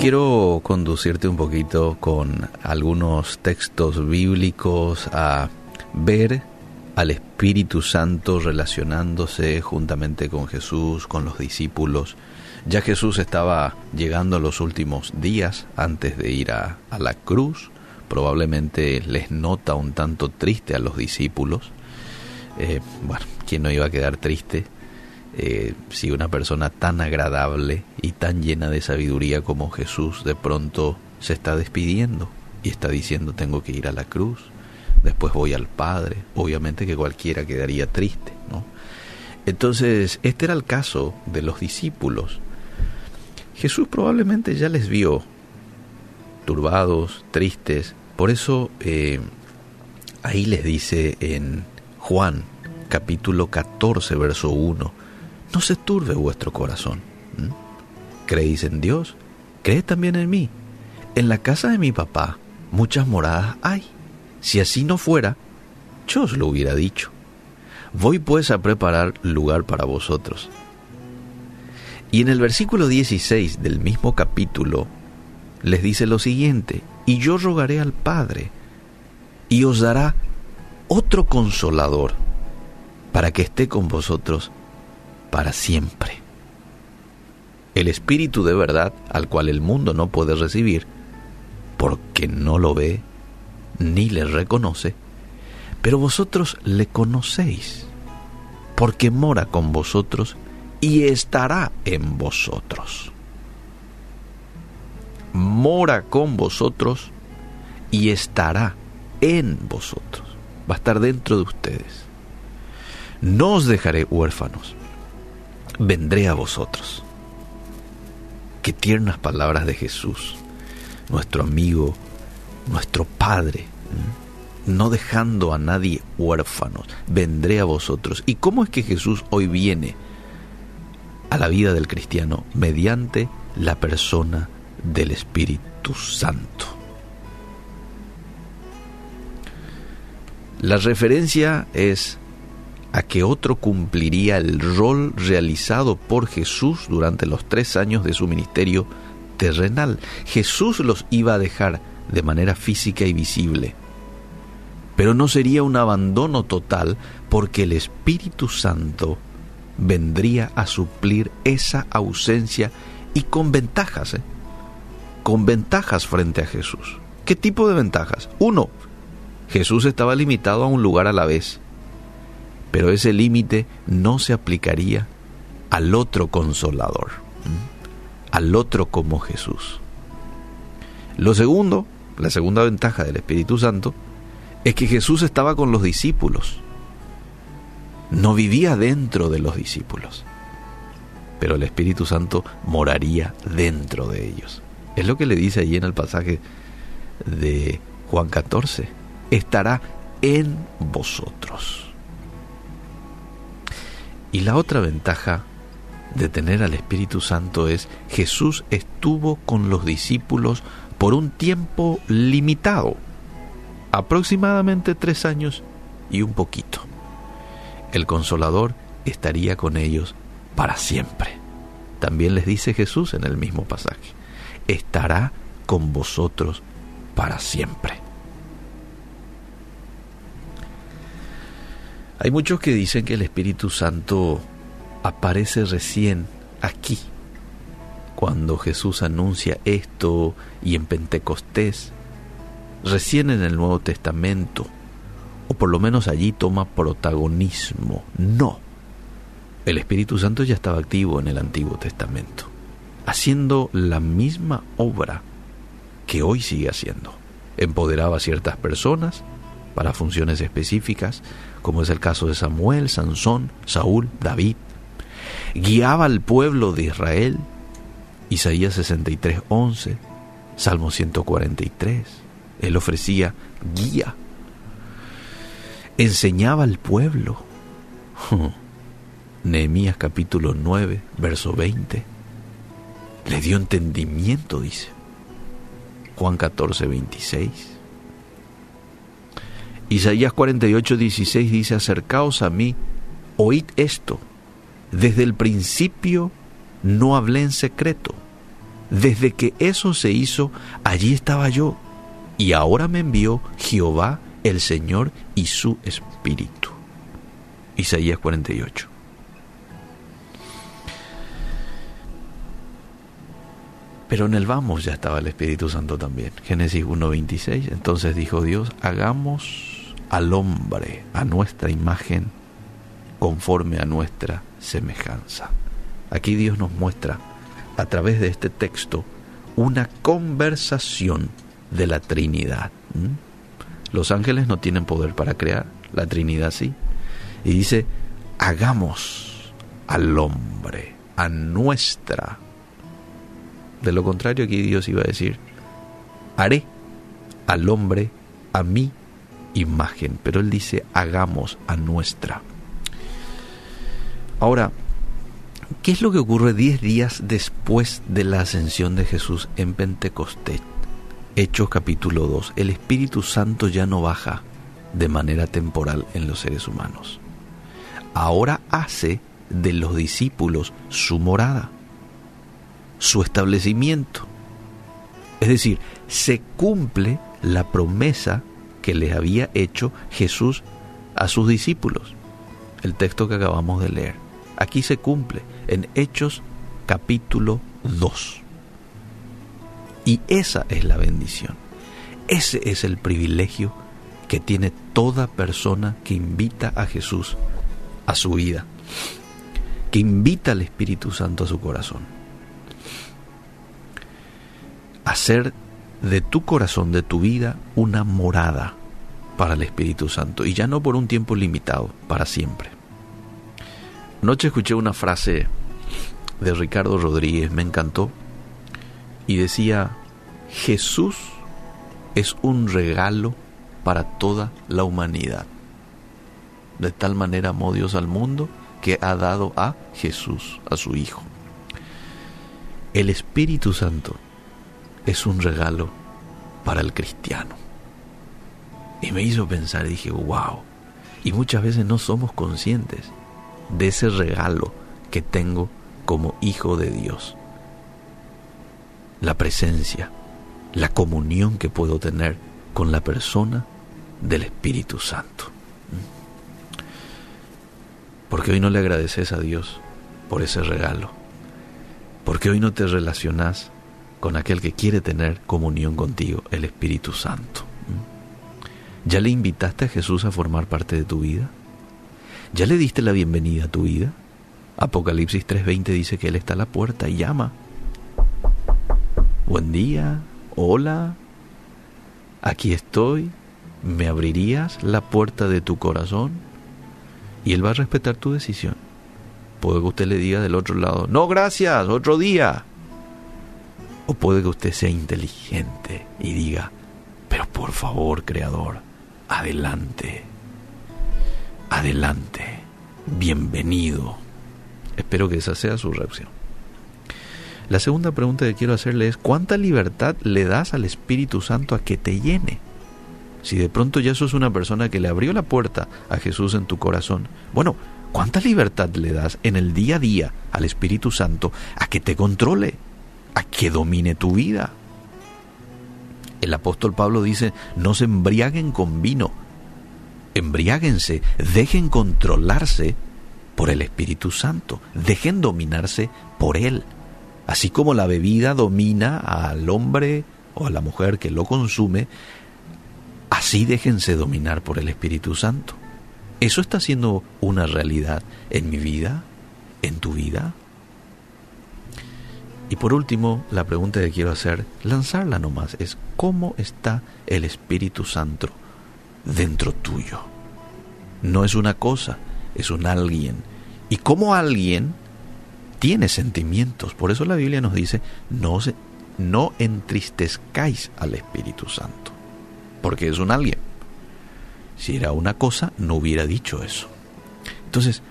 quiero conducirte un poquito con algunos textos bíblicos a ver al Espíritu Santo relacionándose juntamente con Jesús, con los discípulos. Ya Jesús estaba llegando los últimos días antes de ir a, la cruz. Probablemente les nota un tanto triste a los discípulos. Eh, bueno, ¿quién no iba a quedar triste eh, si una persona tan agradable y tan llena de sabiduría como Jesús de pronto se está despidiendo y está diciendo tengo que ir a la cruz, después voy al Padre, obviamente que cualquiera quedaría triste, ¿no? Entonces, este era el caso de los discípulos. Jesús probablemente ya les vio turbados, tristes, por eso eh, ahí les dice en Juan capítulo 14, verso 1, no se turbe vuestro corazón. ¿Creéis en Dios? Creed también en mí. En la casa de mi papá muchas moradas hay. Si así no fuera, yo os lo hubiera dicho. Voy pues a preparar lugar para vosotros. Y en el versículo 16 del mismo capítulo les dice lo siguiente, y yo rogaré al Padre, y os dará otro consolador, para que esté con vosotros para siempre. El Espíritu de verdad al cual el mundo no puede recibir, porque no lo ve ni le reconoce, pero vosotros le conocéis, porque mora con vosotros y estará en vosotros. Mora con vosotros y estará en vosotros. Va a estar dentro de ustedes. No os dejaré huérfanos vendré a vosotros. Qué tiernas palabras de Jesús, nuestro amigo, nuestro Padre, no dejando a nadie huérfanos, vendré a vosotros. ¿Y cómo es que Jesús hoy viene a la vida del cristiano? Mediante la persona del Espíritu Santo. La referencia es a que otro cumpliría el rol realizado por Jesús durante los tres años de su ministerio terrenal. Jesús los iba a dejar de manera física y visible. Pero no sería un abandono total porque el Espíritu Santo vendría a suplir esa ausencia y con ventajas, ¿eh? con ventajas frente a Jesús. ¿Qué tipo de ventajas? Uno, Jesús estaba limitado a un lugar a la vez pero ese límite no se aplicaría al otro consolador, al otro como Jesús. Lo segundo, la segunda ventaja del Espíritu Santo, es que Jesús estaba con los discípulos, no vivía dentro de los discípulos, pero el Espíritu Santo moraría dentro de ellos. Es lo que le dice allí en el pasaje de Juan 14, estará en vosotros. Y la otra ventaja de tener al Espíritu Santo es Jesús estuvo con los discípulos por un tiempo limitado, aproximadamente tres años y un poquito. El consolador estaría con ellos para siempre. También les dice Jesús en el mismo pasaje, estará con vosotros para siempre. Hay muchos que dicen que el Espíritu Santo aparece recién aquí, cuando Jesús anuncia esto y en Pentecostés, recién en el Nuevo Testamento, o por lo menos allí toma protagonismo. No, el Espíritu Santo ya estaba activo en el Antiguo Testamento, haciendo la misma obra que hoy sigue haciendo. Empoderaba a ciertas personas para funciones específicas, como es el caso de Samuel, Sansón, Saúl, David. Guiaba al pueblo de Israel, Isaías 63, 11, Salmo 143. Él ofrecía guía. Enseñaba al pueblo. Nehemías capítulo 9, verso 20. Le dio entendimiento, dice. Juan 14, 26. Isaías 48, 16 dice, acercaos a mí, oíd esto, desde el principio no hablé en secreto, Desde que eso se hizo, allí estaba yo. Y ahora me envió Jehová, el Señor, y su Espíritu. Isaías 48. Pero en el vamos ya estaba el Espíritu Santo también. Génesis 1.26. Entonces dijo Dios, hagamos al hombre a nuestra imagen conforme a nuestra semejanza. Aquí Dios nos muestra a través de este texto una conversación de la Trinidad. Los ángeles no tienen poder para crear, la Trinidad sí. Y dice, hagamos al hombre a nuestra. De lo contrario, aquí Dios iba a decir, haré al hombre a mi imagen. Pero él dice, hagamos a nuestra. Ahora, ¿qué es lo que ocurre diez días después de la ascensión de Jesús en Pentecostés? Hechos capítulo 2. El Espíritu Santo ya no baja de manera temporal en los seres humanos. Ahora hace de los discípulos su morada, su establecimiento. Es decir, se cumple la promesa que les había hecho Jesús a sus discípulos. El texto que acabamos de leer aquí se cumple en Hechos capítulo 2. Y esa es la bendición. Ese es el privilegio que tiene toda persona que invita a Jesús a su vida, que invita al Espíritu Santo a su corazón. Hacer de tu corazón, de tu vida, una morada para el Espíritu Santo y ya no por un tiempo limitado, para siempre. Noche escuché una frase de Ricardo Rodríguez, me encantó, y decía, Jesús es un regalo para toda la humanidad. De tal manera amó Dios al mundo que ha dado a Jesús, a su Hijo. El Espíritu Santo es un regalo para el cristiano. Y me hizo pensar, dije, wow. Y muchas veces no somos conscientes de ese regalo que tengo como hijo de Dios. La presencia, la comunión que puedo tener con la persona del Espíritu Santo. Porque hoy no le agradeces a Dios por ese regalo. Porque hoy no te relacionas con aquel que quiere tener comunión contigo, el Espíritu Santo. ¿Ya le invitaste a Jesús a formar parte de tu vida? ¿Ya le diste la bienvenida a tu vida? Apocalipsis 3:20 dice que Él está a la puerta y llama. Buen día, hola, aquí estoy, ¿me abrirías la puerta de tu corazón? Y Él va a respetar tu decisión. Puede que usted le diga del otro lado, no, gracias, otro día. Puede que usted sea inteligente y diga, pero por favor, Creador, adelante adelante, bienvenido. Espero que esa sea su reacción. La segunda pregunta que quiero hacerle es, ¿cuánta libertad le das al Espíritu Santo a que te llene? Si de pronto ya sos una persona que le abrió la puerta a Jesús en tu corazón, bueno, ¿cuánta libertad le das en el día a día al Espíritu Santo a que te controle, a que domine tu vida? El apóstol Pablo dice, no se embriaguen con vino, embriáguense, dejen controlarse por el Espíritu Santo, dejen dominarse por Él. Así como la bebida domina al hombre o a la mujer que lo consume, así déjense dominar por el Espíritu Santo. ¿Eso está siendo una realidad en mi vida? ¿En tu vida? Y por último, la pregunta que quiero hacer, lanzarla nomás, es ¿cómo está el Espíritu Santo dentro tuyo. No es una cosa, es un alguien. Y como alguien tiene sentimientos. Por eso la Biblia nos dice, no, no entristezcáis al Espíritu Santo. Porque es un alguien. Si era una cosa, no hubiera dicho eso. Entonces,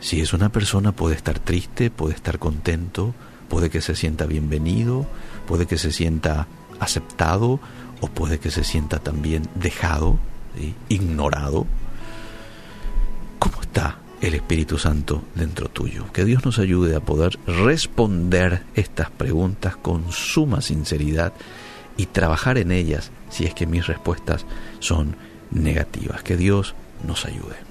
si es una persona, puede estar triste, puede estar contento, puede que se sienta bienvenido, puede que se sienta aceptado o puede que se sienta también dejado, ignorado. ¿Cómo está el Espíritu Santo dentro tuyo. Que Dios nos ayude a poder responder estas preguntas con suma sinceridad y trabajar en ellas si es que mis respuestas son negativas. Que Dios nos ayude.